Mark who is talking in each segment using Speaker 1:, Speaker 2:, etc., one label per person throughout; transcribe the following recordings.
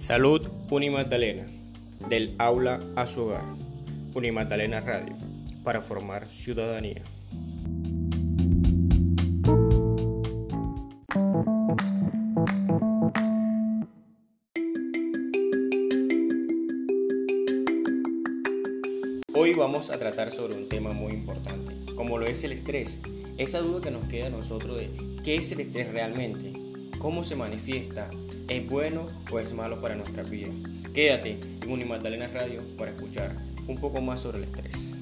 Speaker 1: Salud Unimagdalena, del aula a su hogar. Unimagdalena Radio, para formar ciudadanía. Hoy vamos a tratar sobre un tema muy importante, como lo es el estrés. Esa duda que nos queda a nosotros de qué es el estrés realmente, cómo se manifiesta, es bueno o es malo para nuestra vida. Quédate en Unimagdalena Radio para escuchar un poco más sobre el estrés.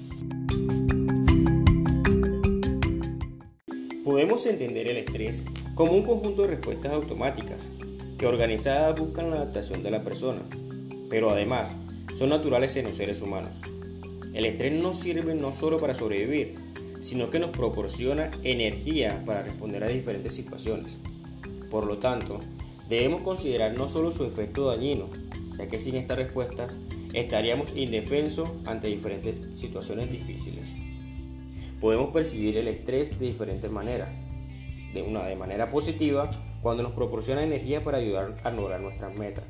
Speaker 1: Podemos entender el estrés como un conjunto de respuestas automáticas que organizadas buscan la adaptación de la persona, pero además son naturales en los seres humanos. El estrés nos sirve no solo para sobrevivir, sino que nos proporciona energía para responder a diferentes situaciones. Por lo tanto, debemos considerar no solo su efecto dañino, ya que sin esta respuesta estaríamos indefensos ante diferentes situaciones difíciles. Podemos percibir el estrés de diferentes maneras. De una de manera positiva, cuando nos proporciona energía para ayudar a lograr nuestras metas,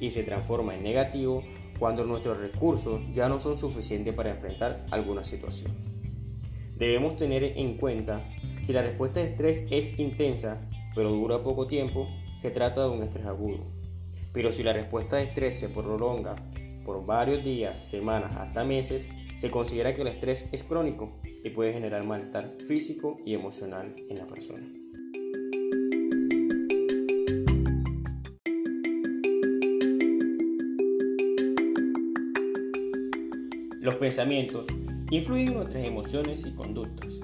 Speaker 1: y se transforma en negativo cuando nuestros recursos ya no son suficientes para enfrentar alguna situación. Debemos tener en cuenta si la respuesta de estrés es intensa, pero dura poco tiempo, se trata de un estrés agudo. Pero si la respuesta de estrés se prolonga por varios días, semanas, hasta meses, se considera que el estrés es crónico y puede generar malestar físico y emocional en la persona. Los pensamientos influyen en nuestras emociones y conductas.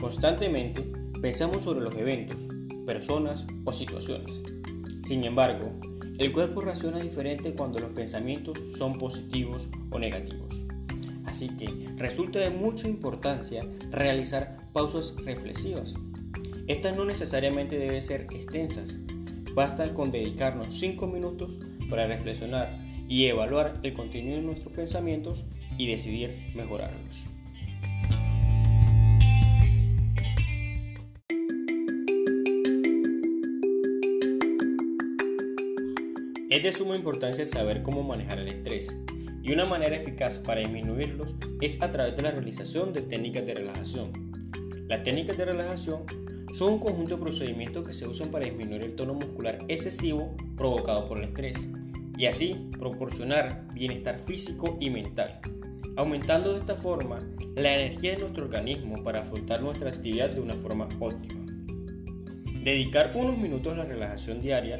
Speaker 1: Constantemente pensamos sobre los eventos, personas o situaciones. Sin embargo, el cuerpo reacciona diferente cuando los pensamientos son positivos o negativos. Así que resulta de mucha importancia realizar pausas reflexivas. Estas no necesariamente deben ser extensas. Basta con dedicarnos 5 minutos para reflexionar y evaluar el contenido de nuestros pensamientos y decidir mejorarlos. Es de suma importancia saber cómo manejar el estrés y una manera eficaz para disminuirlos es a través de la realización de técnicas de relajación. Las técnicas de relajación son un conjunto de procedimientos que se usan para disminuir el tono muscular excesivo provocado por el estrés y así proporcionar bienestar físico y mental, aumentando de esta forma la energía de nuestro organismo para afrontar nuestra actividad de una forma óptima. Dedicar unos minutos a la relajación diaria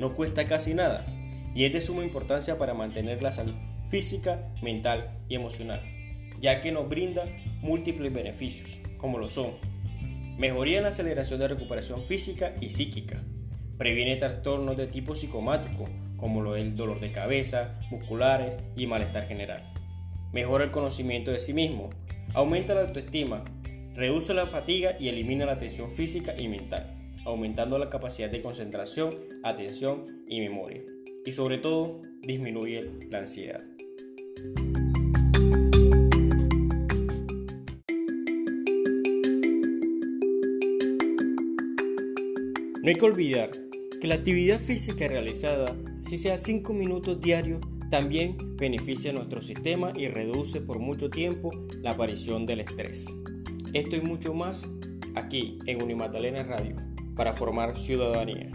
Speaker 1: no cuesta casi nada y es de suma importancia para mantener la salud física, mental y emocional, ya que nos brinda múltiples beneficios, como lo son mejoría en la aceleración de recuperación física y psíquica, previene trastornos de tipo psicomático, como lo del dolor de cabeza, musculares y malestar general, mejora el conocimiento de sí mismo, aumenta la autoestima, reduce la fatiga y elimina la tensión física y mental aumentando la capacidad de concentración, atención y memoria. Y sobre todo, disminuye la ansiedad. No hay que olvidar que la actividad física realizada, si sea 5 minutos diarios, también beneficia a nuestro sistema y reduce por mucho tiempo la aparición del estrés. Esto y mucho más aquí en Unimatalena Radio para formar ciudadanía.